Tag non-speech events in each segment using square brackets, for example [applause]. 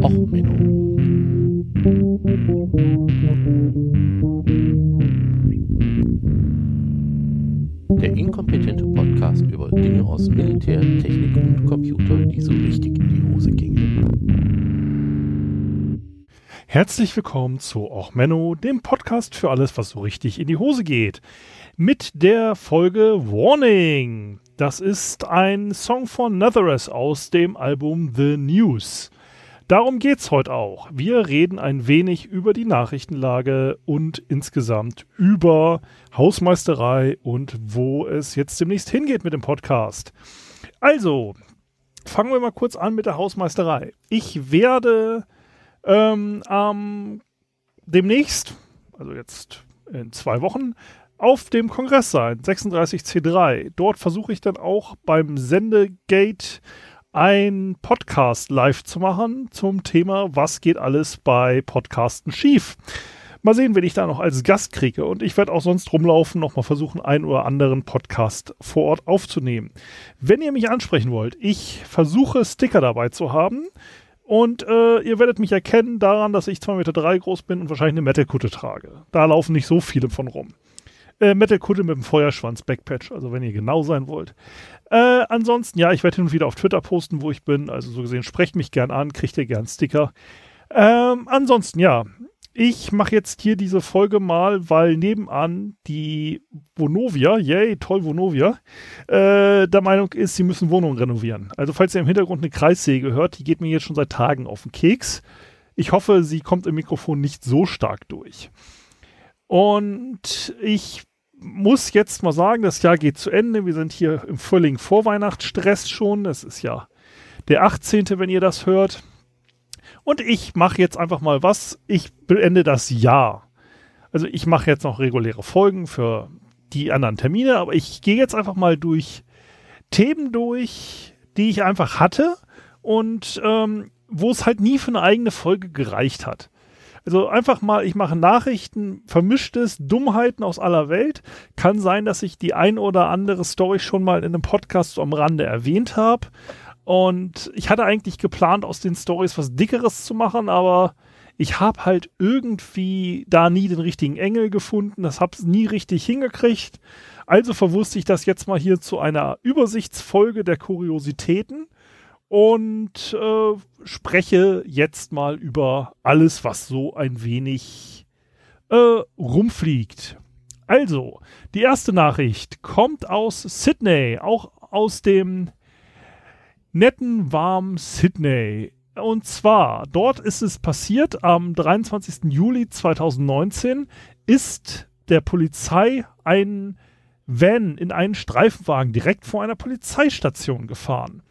Och, Menno. Der inkompetente Podcast über Dinge aus Militär, Technik und Computer, die so richtig in die Hose gingen. Herzlich willkommen zu Och Menno, dem Podcast für alles, was so richtig in die Hose geht. Mit der Folge Warning. Das ist ein Song von Netheress aus dem Album The News. Darum geht's heute auch. Wir reden ein wenig über die Nachrichtenlage und insgesamt über Hausmeisterei und wo es jetzt demnächst hingeht mit dem Podcast. Also, fangen wir mal kurz an mit der Hausmeisterei. Ich werde ähm, ähm, demnächst, also jetzt in zwei Wochen, auf dem Kongress sein, 36C3. Dort versuche ich dann auch beim Sendegate ein Podcast live zu machen zum Thema, was geht alles bei Podcasten schief. Mal sehen, wen ich da noch als Gast kriege. Und ich werde auch sonst rumlaufen, nochmal versuchen, einen oder anderen Podcast vor Ort aufzunehmen. Wenn ihr mich ansprechen wollt, ich versuche Sticker dabei zu haben. Und äh, ihr werdet mich erkennen daran, dass ich 2,3 Meter drei groß bin und wahrscheinlich eine Metal-Kutte trage. Da laufen nicht so viele von rum. Äh, Metal-Kutte mit dem Feuerschwanz-Backpatch, also wenn ihr genau sein wollt. Äh, ansonsten, ja, ich werde hin und wieder auf Twitter posten, wo ich bin. Also so gesehen, sprecht mich gern an, kriegt ihr gern Sticker. Ähm, ansonsten, ja, ich mache jetzt hier diese Folge mal, weil nebenan die Vonovia, yay, toll Vonovia, äh, der Meinung ist, sie müssen Wohnungen renovieren. Also falls ihr im Hintergrund eine Kreissäge hört, die geht mir jetzt schon seit Tagen auf den Keks. Ich hoffe, sie kommt im Mikrofon nicht so stark durch. Und ich muss jetzt mal sagen, das Jahr geht zu Ende. Wir sind hier im völligen Vorweihnachtsstress schon. Es ist ja der 18., wenn ihr das hört. Und ich mache jetzt einfach mal was. Ich beende das Jahr. Also ich mache jetzt noch reguläre Folgen für die anderen Termine, aber ich gehe jetzt einfach mal durch Themen durch, die ich einfach hatte und ähm, wo es halt nie für eine eigene Folge gereicht hat. Also einfach mal, ich mache Nachrichten, vermischtes, Dummheiten aus aller Welt. Kann sein, dass ich die ein oder andere Story schon mal in einem Podcast am Rande erwähnt habe. Und ich hatte eigentlich geplant, aus den Stories was Dickeres zu machen, aber ich habe halt irgendwie da nie den richtigen Engel gefunden. Das habe es nie richtig hingekriegt. Also verwusste ich das jetzt mal hier zu einer Übersichtsfolge der Kuriositäten und äh, spreche jetzt mal über alles, was so ein wenig äh, rumfliegt. Also, die erste Nachricht kommt aus Sydney, auch aus dem netten, warmen Sydney. Und zwar, dort ist es passiert, am 23. Juli 2019 ist der Polizei ein Van in einen Streifenwagen direkt vor einer Polizeistation gefahren.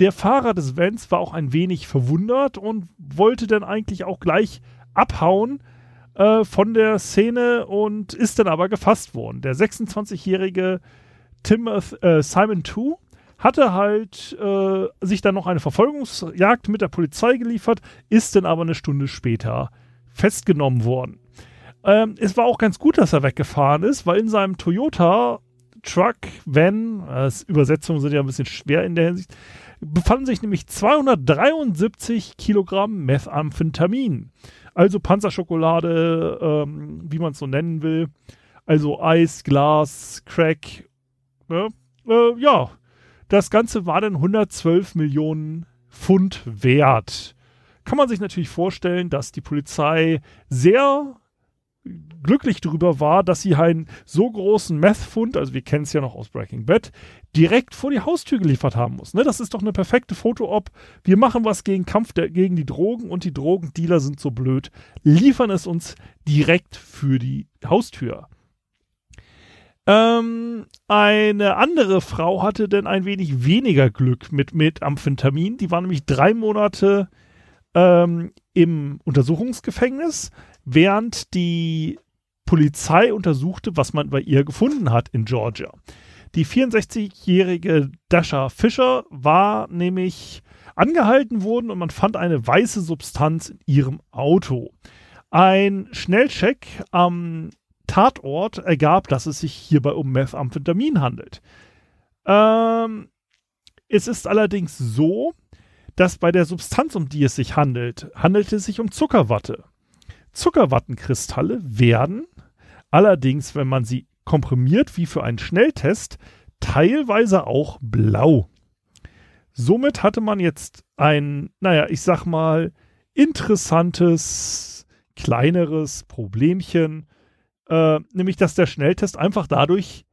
Der Fahrer des Vans war auch ein wenig verwundert und wollte dann eigentlich auch gleich abhauen äh, von der Szene und ist dann aber gefasst worden. Der 26-jährige Timothy äh, Simon 2 hatte halt äh, sich dann noch eine Verfolgungsjagd mit der Polizei geliefert, ist dann aber eine Stunde später festgenommen worden. Ähm, es war auch ganz gut, dass er weggefahren ist, weil in seinem Toyota Truck, Van, äh, Übersetzungen sind ja ein bisschen schwer in der Hinsicht, befanden sich nämlich 273 Kilogramm Methamphetamin. Also Panzerschokolade, ähm, wie man es so nennen will. Also Eis, Glas, Crack. Ne? Äh, ja, das Ganze war dann 112 Millionen Pfund wert. Kann man sich natürlich vorstellen, dass die Polizei sehr glücklich darüber war, dass sie einen so großen Meth-Fund, also wir kennen es ja noch aus Breaking Bad, direkt vor die Haustür geliefert haben muss. Ne? Das ist doch eine perfekte Foto-Op. Wir machen was gegen Kampf der, gegen die Drogen und die Drogendealer sind so blöd, liefern es uns direkt für die Haustür. Ähm, eine andere Frau hatte dann ein wenig weniger Glück mit, mit Amphetamin. Die war nämlich drei Monate ähm, im Untersuchungsgefängnis, während die Polizei untersuchte, was man bei ihr gefunden hat in Georgia. Die 64-jährige Dasha Fischer war nämlich angehalten worden und man fand eine weiße Substanz in ihrem Auto. Ein Schnellcheck am Tatort ergab, dass es sich hierbei um Methamphetamin handelt. Ähm, es ist allerdings so, dass bei der Substanz, um die es sich handelt, handelt es sich um Zuckerwatte. Zuckerwattenkristalle werden allerdings, wenn man sie komprimiert wie für einen Schnelltest, teilweise auch blau. Somit hatte man jetzt ein, naja, ich sag mal, interessantes, kleineres Problemchen, äh, nämlich dass der Schnelltest einfach dadurch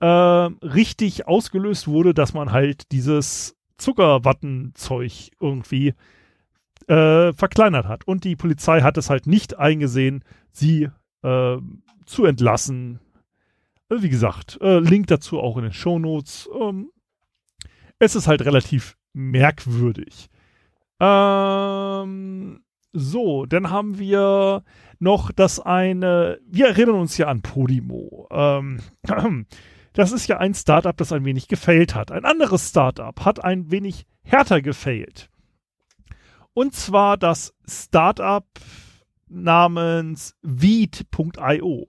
äh, richtig ausgelöst wurde, dass man halt dieses Zuckerwattenzeug irgendwie äh, verkleinert hat. Und die Polizei hat es halt nicht eingesehen, sie äh, zu entlassen. Also wie gesagt, äh, Link dazu auch in den Show Notes. Ähm, es ist halt relativ merkwürdig. Ähm, so, dann haben wir noch das eine, wir erinnern uns ja an Podimo. Ähm, [clears throat] das ist ja ein Startup, das ein wenig gefailt hat. Ein anderes Startup hat ein wenig härter gefailt. Und zwar das Startup namens Veed.io.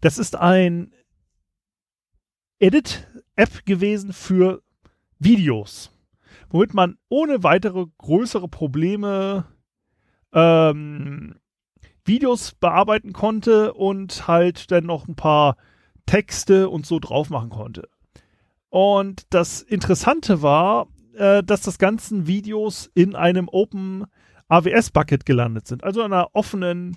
Das ist ein Edit-App gewesen für Videos, womit man ohne weitere größere Probleme ähm, Videos bearbeiten konnte und halt dann noch ein paar Texte und so drauf machen konnte. Und das Interessante war, äh, dass das ganzen Videos in einem Open AWS Bucket gelandet sind, also einer offenen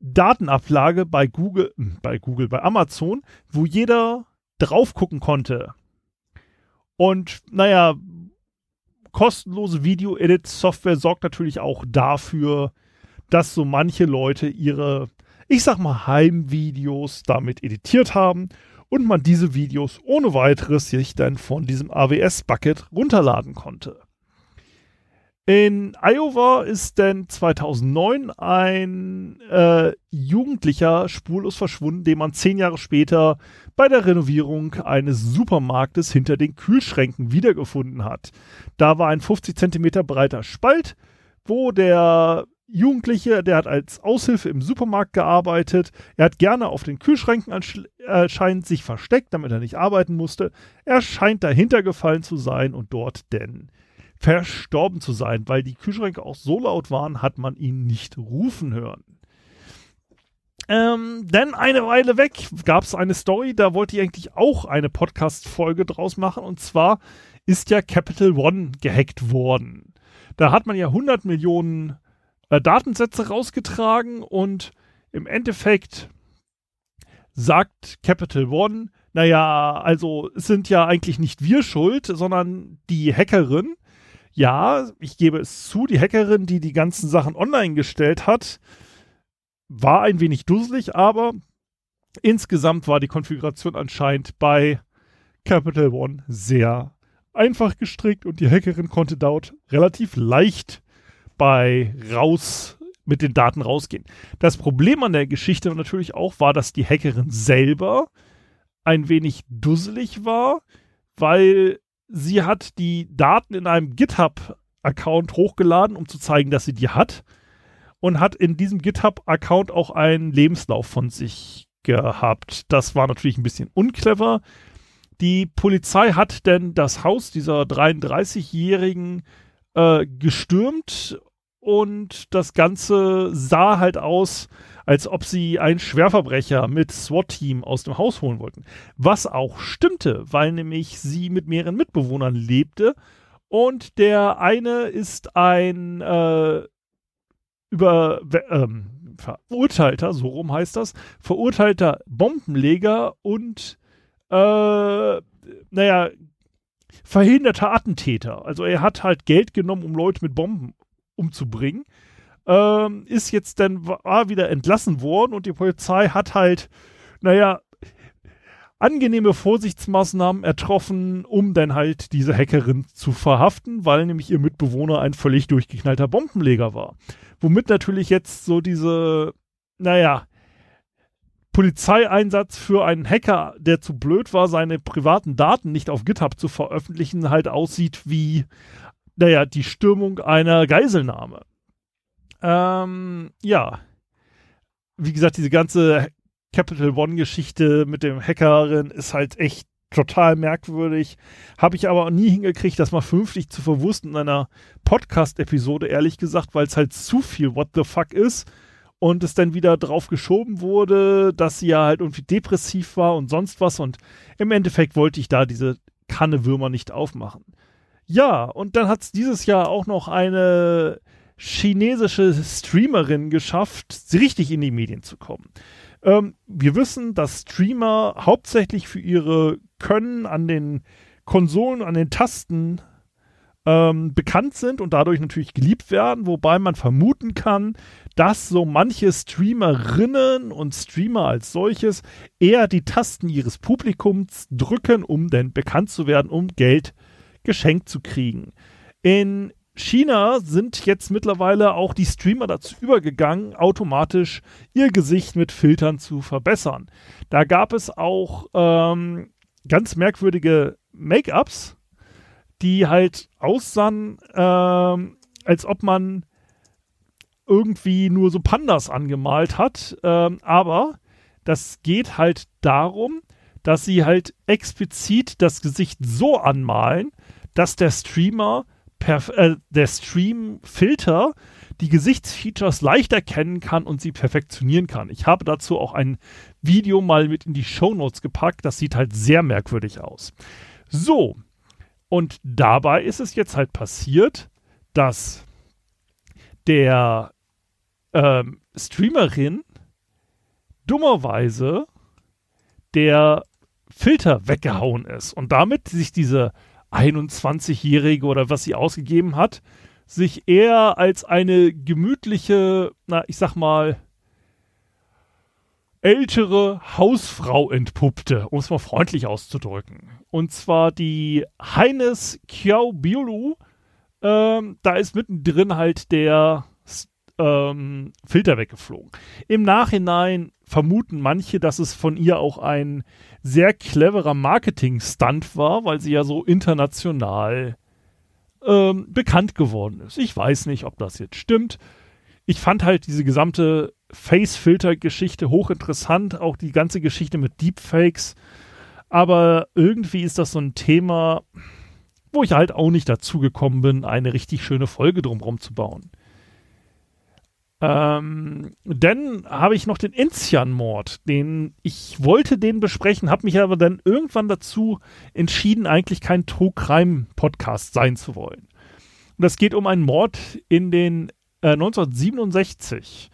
Datenablage bei Google, hm, bei Google, bei Amazon, wo jeder drauf gucken konnte. Und naja, kostenlose Video-Edit-Software sorgt natürlich auch dafür, dass so manche Leute ihre, ich sag mal, Heimvideos damit editiert haben und man diese Videos ohne weiteres sich dann von diesem AWS-Bucket runterladen konnte. In Iowa ist denn 2009 ein äh, Jugendlicher spurlos verschwunden, den man zehn Jahre später bei der Renovierung eines Supermarktes hinter den Kühlschränken wiedergefunden hat. Da war ein 50 Zentimeter breiter Spalt, wo der Jugendliche, der hat als Aushilfe im Supermarkt gearbeitet. Er hat gerne auf den Kühlschränken anscheinend sich versteckt, damit er nicht arbeiten musste. Er scheint dahinter gefallen zu sein und dort denn verstorben zu sein, weil die Kühlschränke auch so laut waren, hat man ihn nicht rufen hören. Ähm, denn eine Weile weg gab es eine Story, da wollte ich eigentlich auch eine Podcast-Folge draus machen. Und zwar ist ja Capital One gehackt worden. Da hat man ja 100 Millionen äh, Datensätze rausgetragen und im Endeffekt sagt Capital One, naja, also sind ja eigentlich nicht wir schuld, sondern die Hackerin, ja, ich gebe es zu, die Hackerin, die die ganzen Sachen online gestellt hat, war ein wenig dusselig, aber insgesamt war die Konfiguration anscheinend bei Capital One sehr einfach gestrickt und die Hackerin konnte dort relativ leicht bei raus mit den Daten rausgehen. Das Problem an der Geschichte natürlich auch war, dass die Hackerin selber ein wenig dusselig war, weil sie hat die Daten in einem GitHub-Account hochgeladen, um zu zeigen, dass sie die hat. Und hat in diesem GitHub-Account auch einen Lebenslauf von sich gehabt. Das war natürlich ein bisschen unclever. Die Polizei hat denn das Haus dieser 33-Jährigen äh, gestürmt und das Ganze sah halt aus, als ob sie einen Schwerverbrecher mit SWAT-Team aus dem Haus holen wollten. Was auch stimmte, weil nämlich sie mit mehreren Mitbewohnern lebte und der eine ist ein äh, über ähm, verurteilter, so rum heißt das, verurteilter Bombenleger und äh, naja, verhinderter Attentäter. Also er hat halt Geld genommen, um Leute mit Bomben umzubringen ähm, ist jetzt dann war wieder entlassen worden und die Polizei hat halt, naja, angenehme Vorsichtsmaßnahmen ertroffen, um dann halt diese Hackerin zu verhaften, weil nämlich ihr Mitbewohner ein völlig durchgeknallter Bombenleger war. Womit natürlich jetzt so diese, naja, Polizeieinsatz für einen Hacker, der zu blöd war, seine privaten Daten nicht auf GitHub zu veröffentlichen, halt aussieht wie, naja, die Stürmung einer Geiselnahme. Ähm, ja. Wie gesagt, diese ganze Capital One-Geschichte mit dem Hackerin ist halt echt total merkwürdig. Habe ich aber nie hingekriegt, das mal vernünftig zu verwussten in einer Podcast-Episode, ehrlich gesagt, weil es halt zu viel What the fuck ist und es dann wieder drauf geschoben wurde, dass sie ja halt irgendwie depressiv war und sonst was und im Endeffekt wollte ich da diese Kanne Würmer nicht aufmachen. Ja, und dann hat es dieses Jahr auch noch eine chinesische Streamerin geschafft, richtig in die Medien zu kommen. Ähm, wir wissen, dass Streamer hauptsächlich für ihre Können an den Konsolen, an den Tasten ähm, bekannt sind und dadurch natürlich geliebt werden, wobei man vermuten kann, dass so manche Streamerinnen und Streamer als solches eher die Tasten ihres Publikums drücken, um denn bekannt zu werden, um Geld geschenkt zu kriegen. In China sind jetzt mittlerweile auch die Streamer dazu übergegangen, automatisch ihr Gesicht mit Filtern zu verbessern. Da gab es auch ähm, ganz merkwürdige Make-ups, die halt aussahen, ähm, als ob man irgendwie nur so Pandas angemalt hat. Ähm, aber das geht halt darum, dass sie halt explizit das Gesicht so anmalen, dass der Streamer äh, der Stream-Filter die Gesichtsfeatures leicht erkennen kann und sie perfektionieren kann. Ich habe dazu auch ein Video mal mit in die Show Notes gepackt. Das sieht halt sehr merkwürdig aus. So, und dabei ist es jetzt halt passiert, dass der ähm, Streamerin dummerweise der Filter weggehauen ist und damit sich diese 21-Jährige oder was sie ausgegeben hat, sich eher als eine gemütliche, na, ich sag mal, ältere Hausfrau entpuppte, um es mal freundlich auszudrücken. Und zwar die Heines Kiao Biolu. Ähm, da ist mittendrin halt der ähm, Filter weggeflogen. Im Nachhinein vermuten manche, dass es von ihr auch ein sehr cleverer Marketing-Stunt war, weil sie ja so international ähm, bekannt geworden ist. Ich weiß nicht, ob das jetzt stimmt. Ich fand halt diese gesamte Face-Filter-Geschichte hochinteressant, auch die ganze Geschichte mit Deepfakes. Aber irgendwie ist das so ein Thema, wo ich halt auch nicht dazu gekommen bin, eine richtig schöne Folge drumherum zu bauen. Ähm, dann habe ich noch den Enzian-Mord, den ich wollte den besprechen, habe mich aber dann irgendwann dazu entschieden, eigentlich kein True Crime Podcast sein zu wollen. Und das geht um einen Mord in den äh, 1967.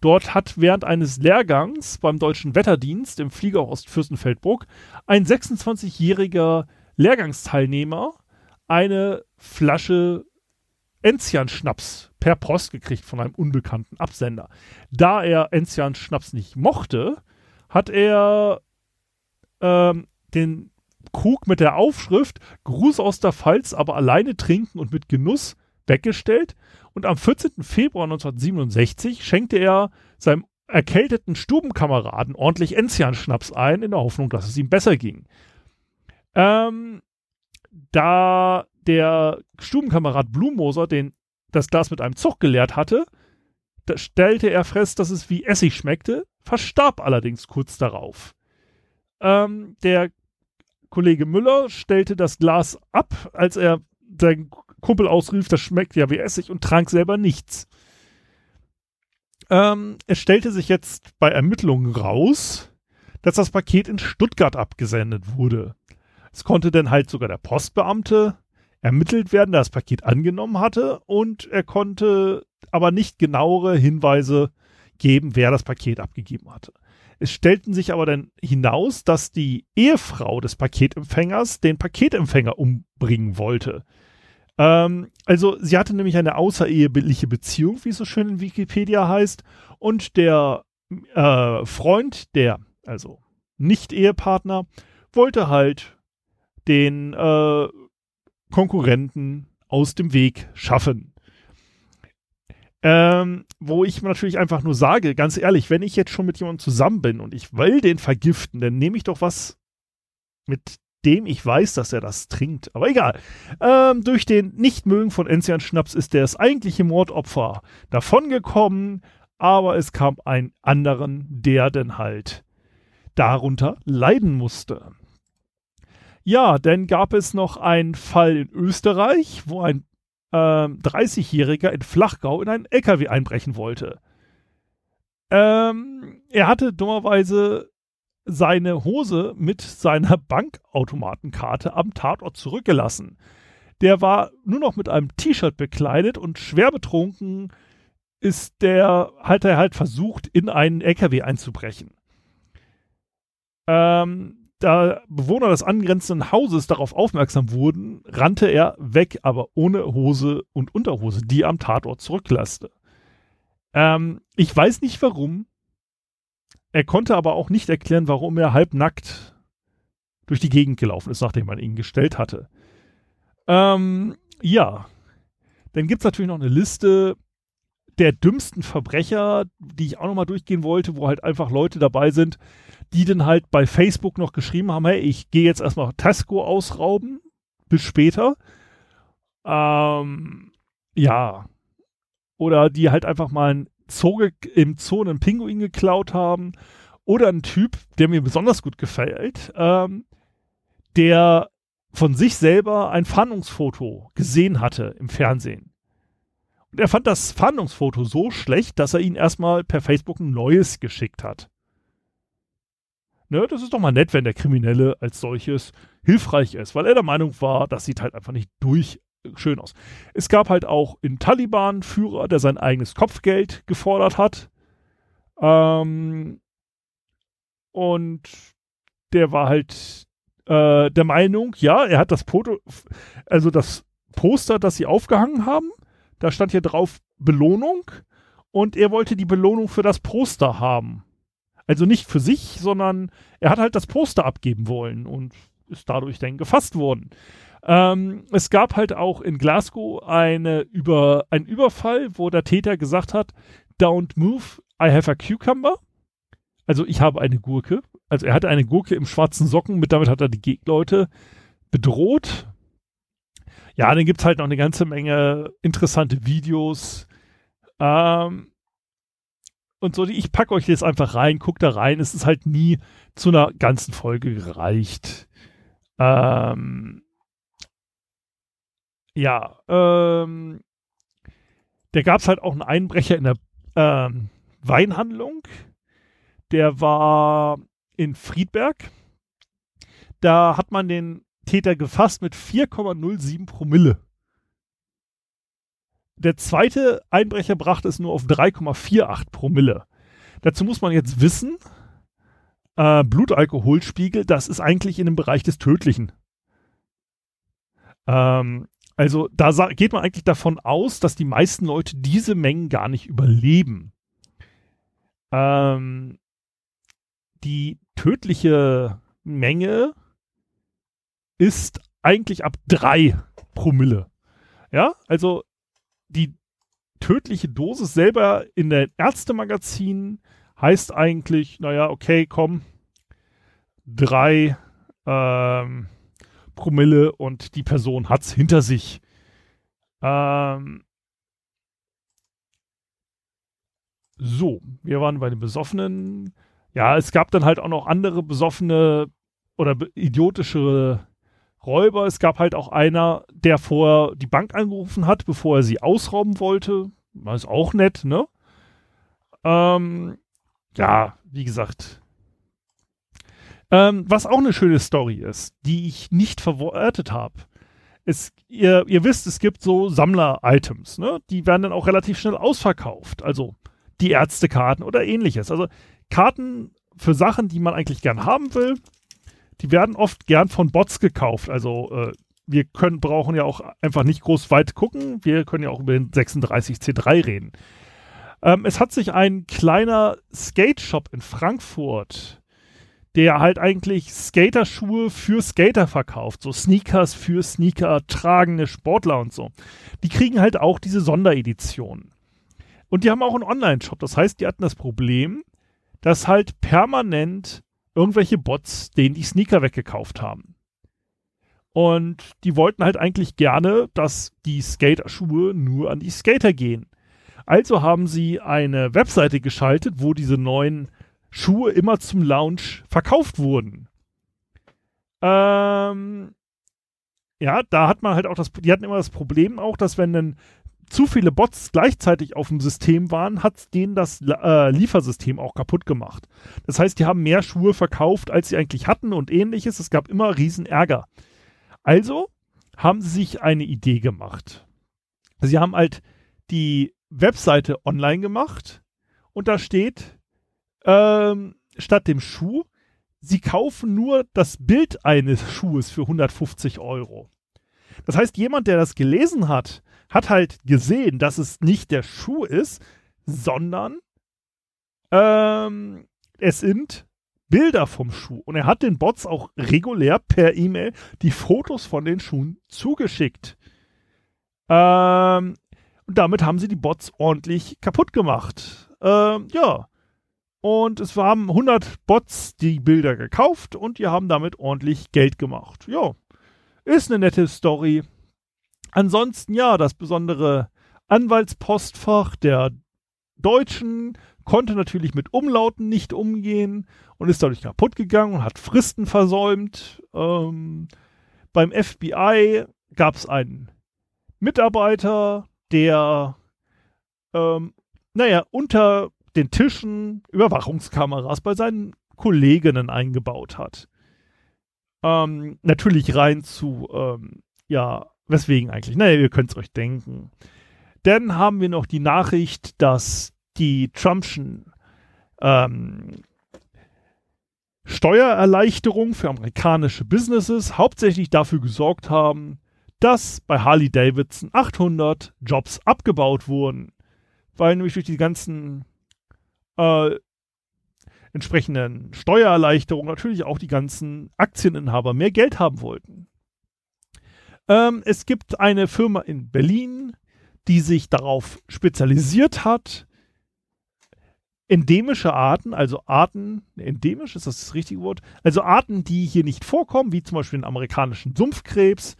Dort hat während eines Lehrgangs beim Deutschen Wetterdienst im Flieger Ostfürstenfeldbruck ein 26-jähriger Lehrgangsteilnehmer eine Flasche Enzian-Schnaps per Post gekriegt von einem unbekannten Absender. Da er Enzian-Schnaps nicht mochte, hat er ähm, den Krug mit der Aufschrift Gruß aus der Pfalz, aber alleine trinken und mit Genuss weggestellt und am 14. Februar 1967 schenkte er seinem erkälteten Stubenkameraden ordentlich Enzian-Schnaps ein, in der Hoffnung, dass es ihm besser ging. Ähm, da der Stubenkamerad Blumoser den, das Glas mit einem Zug geleert hatte, stellte er fest, dass es wie Essig schmeckte, verstarb allerdings kurz darauf. Ähm, der Kollege Müller stellte das Glas ab, als er seinen Kumpel ausrief, das schmeckt ja wie Essig und trank selber nichts. Ähm, es stellte sich jetzt bei Ermittlungen raus, dass das Paket in Stuttgart abgesendet wurde. Es konnte dann halt sogar der Postbeamte ermittelt werden, der das Paket angenommen hatte und er konnte aber nicht genauere Hinweise geben, wer das Paket abgegeben hatte. Es stellten sich aber dann hinaus, dass die Ehefrau des Paketempfängers den Paketempfänger umbringen wollte. Ähm, also sie hatte nämlich eine außereheliche Beziehung, wie es so schön in Wikipedia heißt, und der äh, Freund, der, also Nicht-Ehepartner, wollte halt den äh, Konkurrenten aus dem Weg schaffen. Ähm, wo ich natürlich einfach nur sage, ganz ehrlich, wenn ich jetzt schon mit jemandem zusammen bin und ich will den vergiften, dann nehme ich doch was, mit dem ich weiß, dass er das trinkt. Aber egal. Ähm, durch den Nichtmögen von Enzian Schnaps ist das eigentliche Mordopfer davongekommen, aber es kam einen anderen, der denn halt darunter leiden musste. Ja, dann gab es noch einen Fall in Österreich, wo ein äh, 30-Jähriger in Flachgau in einen LKW einbrechen wollte. Ähm, er hatte dummerweise seine Hose mit seiner Bankautomatenkarte am Tatort zurückgelassen. Der war nur noch mit einem T-Shirt bekleidet und schwer betrunken ist der, hat er halt versucht, in einen LKW einzubrechen. Ähm, da Bewohner des angrenzenden Hauses darauf aufmerksam wurden, rannte er weg, aber ohne Hose und Unterhose, die er am Tatort zurücklasste. Ähm, ich weiß nicht warum. Er konnte aber auch nicht erklären, warum er halbnackt durch die Gegend gelaufen ist, nachdem man ihn gestellt hatte. Ähm, ja. Dann gibt es natürlich noch eine Liste der dümmsten Verbrecher, die ich auch nochmal durchgehen wollte, wo halt einfach Leute dabei sind, die dann halt bei Facebook noch geschrieben haben, hey, ich gehe jetzt erstmal Tesco ausrauben, bis später. Ähm, ja. Oder die halt einfach mal ein Zoo im Zoo einen Pinguin geklaut haben. Oder ein Typ, der mir besonders gut gefällt, ähm, der von sich selber ein Fahndungsfoto gesehen hatte im Fernsehen. Und er fand das Fahndungsfoto so schlecht, dass er ihn erstmal per Facebook ein neues geschickt hat. Ne, das ist doch mal nett, wenn der Kriminelle als solches hilfreich ist, weil er der Meinung war, das sieht halt einfach nicht durch schön aus. Es gab halt auch in Taliban-Führer, der sein eigenes Kopfgeld gefordert hat. Ähm, und der war halt äh, der Meinung, ja, er hat das Foto, also das Poster, das sie aufgehangen haben, da stand hier drauf Belohnung und er wollte die Belohnung für das Poster haben. Also nicht für sich, sondern er hat halt das Poster abgeben wollen und ist dadurch dann gefasst worden. Ähm, es gab halt auch in Glasgow eine über, einen Überfall, wo der Täter gesagt hat, don't move, I have a cucumber. Also ich habe eine Gurke. Also er hatte eine Gurke im schwarzen Socken, mit damit hat er die Leute bedroht. Ja, dann gibt es halt noch eine ganze Menge interessante Videos. Ähm, und so, ich packe euch jetzt einfach rein, guckt da rein. Es ist halt nie zu einer ganzen Folge gereicht. Ähm, ja, ähm, da gab es halt auch einen Einbrecher in der ähm, Weinhandlung. Der war in Friedberg. Da hat man den Täter gefasst mit 4,07 Promille. Der zweite Einbrecher brachte es nur auf 3,48 Promille. Dazu muss man jetzt wissen, äh, Blutalkoholspiegel, das ist eigentlich in dem Bereich des Tödlichen. Ähm, also da geht man eigentlich davon aus, dass die meisten Leute diese Mengen gar nicht überleben. Ähm, die tödliche Menge ist eigentlich ab drei Promille. Ja, also die tödliche Dosis selber in der Ärztemagazin heißt eigentlich, naja, okay, komm, drei ähm, Promille und die Person hat es hinter sich. Ähm, so, wir waren bei den Besoffenen. Ja, es gab dann halt auch noch andere besoffene oder idiotische Räuber. Es gab halt auch einer, der vorher die Bank angerufen hat, bevor er sie ausrauben wollte. Das ist auch nett, ne? Ähm, ja, wie gesagt. Ähm, was auch eine schöne Story ist, die ich nicht verwortet habe. ihr, ihr wisst, es gibt so Sammler-Items, ne? Die werden dann auch relativ schnell ausverkauft. Also die Ärztekarten oder ähnliches. Also Karten für Sachen, die man eigentlich gern haben will, die werden oft gern von Bots gekauft. Also äh, wir können, brauchen ja auch einfach nicht groß weit gucken. Wir können ja auch über den 36C3 reden. Ähm, es hat sich ein kleiner Skate-Shop in Frankfurt, der halt eigentlich Skaterschuhe für Skater verkauft. So Sneakers für Sneaker tragende Sportler und so. Die kriegen halt auch diese Sondereditionen. Und die haben auch einen Online-Shop. Das heißt, die hatten das Problem, dass halt permanent irgendwelche Bots denen die Sneaker weggekauft haben. Und die wollten halt eigentlich gerne, dass die Skaterschuhe nur an die Skater gehen. Also haben sie eine Webseite geschaltet, wo diese neuen Schuhe immer zum Launch verkauft wurden. Ähm, ja, da hat man halt auch das, die hatten immer das Problem auch, dass wenn dann zu viele Bots gleichzeitig auf dem System waren, hat denen das äh, Liefersystem auch kaputt gemacht. Das heißt, die haben mehr Schuhe verkauft, als sie eigentlich hatten und ähnliches. Es gab immer riesen Ärger. Also haben sie sich eine Idee gemacht. Sie haben halt die Webseite online gemacht und da steht ähm, statt dem Schuh, sie kaufen nur das Bild eines Schuhes für 150 Euro. Das heißt, jemand, der das gelesen hat, hat halt gesehen, dass es nicht der Schuh ist, sondern ähm, es sind Bilder vom Schuh. Und er hat den Bots auch regulär per E-Mail die Fotos von den Schuhen zugeschickt. Ähm, und damit haben sie die Bots ordentlich kaputt gemacht. Ähm, ja. Und es haben 100 Bots die Bilder gekauft und die haben damit ordentlich Geld gemacht. Ja. Ist eine nette Story. Ansonsten, ja, das besondere Anwaltspostfach der Deutschen konnte natürlich mit Umlauten nicht umgehen und ist dadurch kaputt gegangen und hat Fristen versäumt. Ähm, beim FBI gab es einen Mitarbeiter, der, ähm, naja, unter den Tischen Überwachungskameras bei seinen Kolleginnen eingebaut hat. Ähm, natürlich rein zu, ähm, ja, weswegen eigentlich? Naja, ihr könnt es euch denken. Dann haben wir noch die Nachricht, dass die Trumpschen ähm, Steuererleichterungen für amerikanische Businesses hauptsächlich dafür gesorgt haben, dass bei Harley Davidson 800 Jobs abgebaut wurden, weil nämlich durch die ganzen äh, entsprechenden Steuererleichterungen natürlich auch die ganzen Aktieninhaber mehr Geld haben wollten. Ähm, es gibt eine Firma in Berlin, die sich darauf spezialisiert hat, endemische Arten, also Arten, endemisch ist das das richtige Wort, also Arten, die hier nicht vorkommen, wie zum Beispiel den amerikanischen Sumpfkrebs,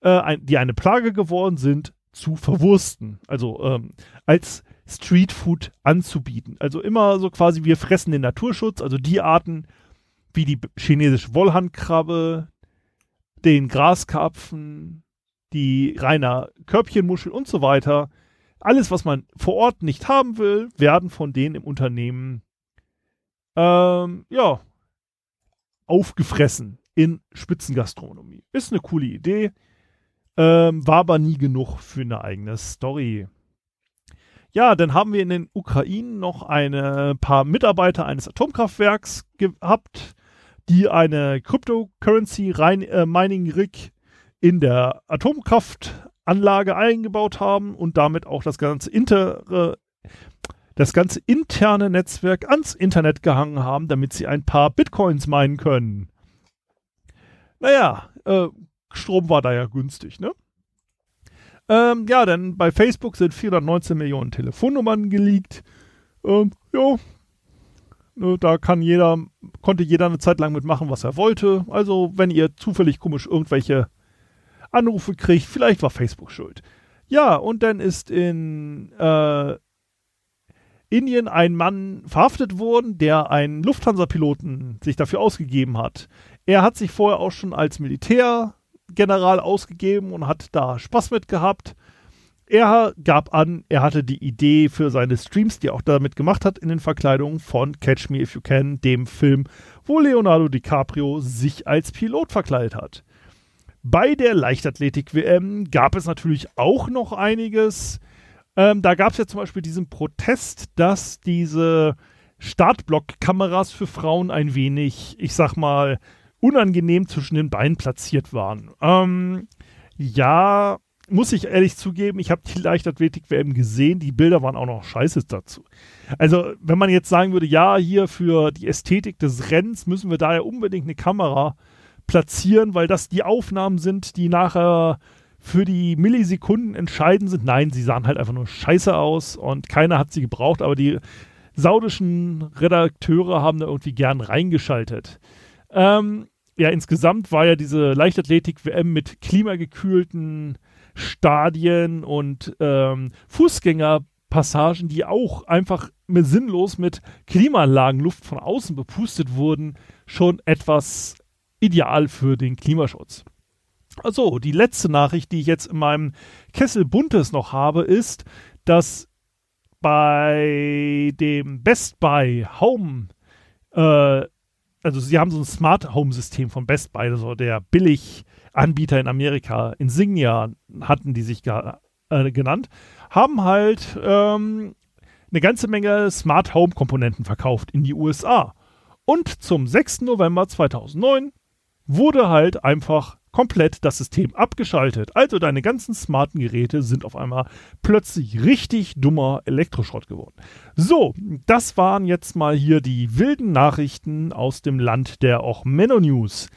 äh, ein, die eine Plage geworden sind, zu verwursten. Also ähm, als Streetfood anzubieten. Also immer so quasi, wir fressen den Naturschutz, also die Arten wie die chinesische Wollhandkrabbe, den Graskarpfen, die reiner Körbchenmuschel und so weiter. Alles, was man vor Ort nicht haben will, werden von denen im Unternehmen ähm, ja aufgefressen in Spitzengastronomie. Ist eine coole Idee, ähm, war aber nie genug für eine eigene Story. Ja, dann haben wir in den Ukrainen noch ein paar Mitarbeiter eines Atomkraftwerks gehabt, die eine Cryptocurrency rein, äh, in der Atomkraftanlage eingebaut haben und damit auch das ganze intere, das ganze interne Netzwerk ans Internet gehangen haben, damit sie ein paar Bitcoins meinen können. Naja, äh, Strom war da ja günstig, ne? Ähm, ja, denn bei Facebook sind 419 Millionen Telefonnummern geleakt. Ähm, Ne, da kann jeder, konnte jeder eine Zeit lang mitmachen, was er wollte. Also, wenn ihr zufällig komisch irgendwelche Anrufe kriegt, vielleicht war Facebook schuld. Ja, und dann ist in äh, Indien ein Mann verhaftet worden, der einen Lufthansa-Piloten sich dafür ausgegeben hat. Er hat sich vorher auch schon als Militärgeneral ausgegeben und hat da Spaß mit gehabt er gab an, er hatte die Idee für seine Streams, die er auch damit gemacht hat, in den Verkleidungen von Catch Me If You Can, dem Film, wo Leonardo DiCaprio sich als Pilot verkleidet hat. Bei der Leichtathletik-WM gab es natürlich auch noch einiges. Ähm, da gab es ja zum Beispiel diesen Protest, dass diese Startblock-Kameras für Frauen ein wenig, ich sag mal, unangenehm zwischen den Beinen platziert waren. Ähm, ja, muss ich ehrlich zugeben, ich habe die Leichtathletik-WM gesehen, die Bilder waren auch noch scheiße dazu. Also, wenn man jetzt sagen würde, ja, hier für die Ästhetik des Rennens müssen wir da ja unbedingt eine Kamera platzieren, weil das die Aufnahmen sind, die nachher für die Millisekunden entscheidend sind. Nein, sie sahen halt einfach nur scheiße aus und keiner hat sie gebraucht, aber die saudischen Redakteure haben da irgendwie gern reingeschaltet. Ähm, ja, insgesamt war ja diese Leichtathletik-WM mit klimagekühlten Stadien und ähm, Fußgängerpassagen, die auch einfach mit sinnlos mit Klimaanlagen Luft von außen bepustet wurden, schon etwas, ideal für den Klimaschutz. Also, die letzte Nachricht, die ich jetzt in meinem Kessel Buntes noch habe, ist, dass bei dem Best Buy Home, äh, also sie haben so ein Smart Home System von Best Buy, also der Billiganbieter in Amerika, Insignia hatten die sich äh, genannt, haben halt ähm, eine ganze Menge Smart Home Komponenten verkauft in die USA. Und zum 6. November 2009 wurde halt einfach komplett das System abgeschaltet. Also deine ganzen smarten Geräte sind auf einmal plötzlich richtig dummer Elektroschrott geworden. So, das waren jetzt mal hier die wilden Nachrichten aus dem Land der auch Menno News.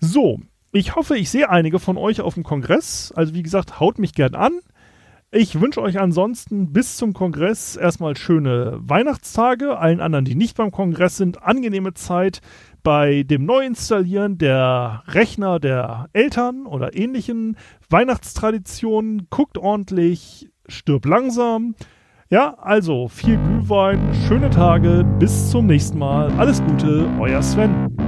So, ich hoffe, ich sehe einige von euch auf dem Kongress. Also wie gesagt, haut mich gern an. Ich wünsche euch ansonsten bis zum Kongress erstmal schöne Weihnachtstage. Allen anderen, die nicht beim Kongress sind, angenehme Zeit bei dem Neuinstallieren der Rechner der Eltern oder ähnlichen Weihnachtstraditionen. Guckt ordentlich, stirbt langsam. Ja, also viel Glühwein, schöne Tage, bis zum nächsten Mal. Alles Gute, euer Sven.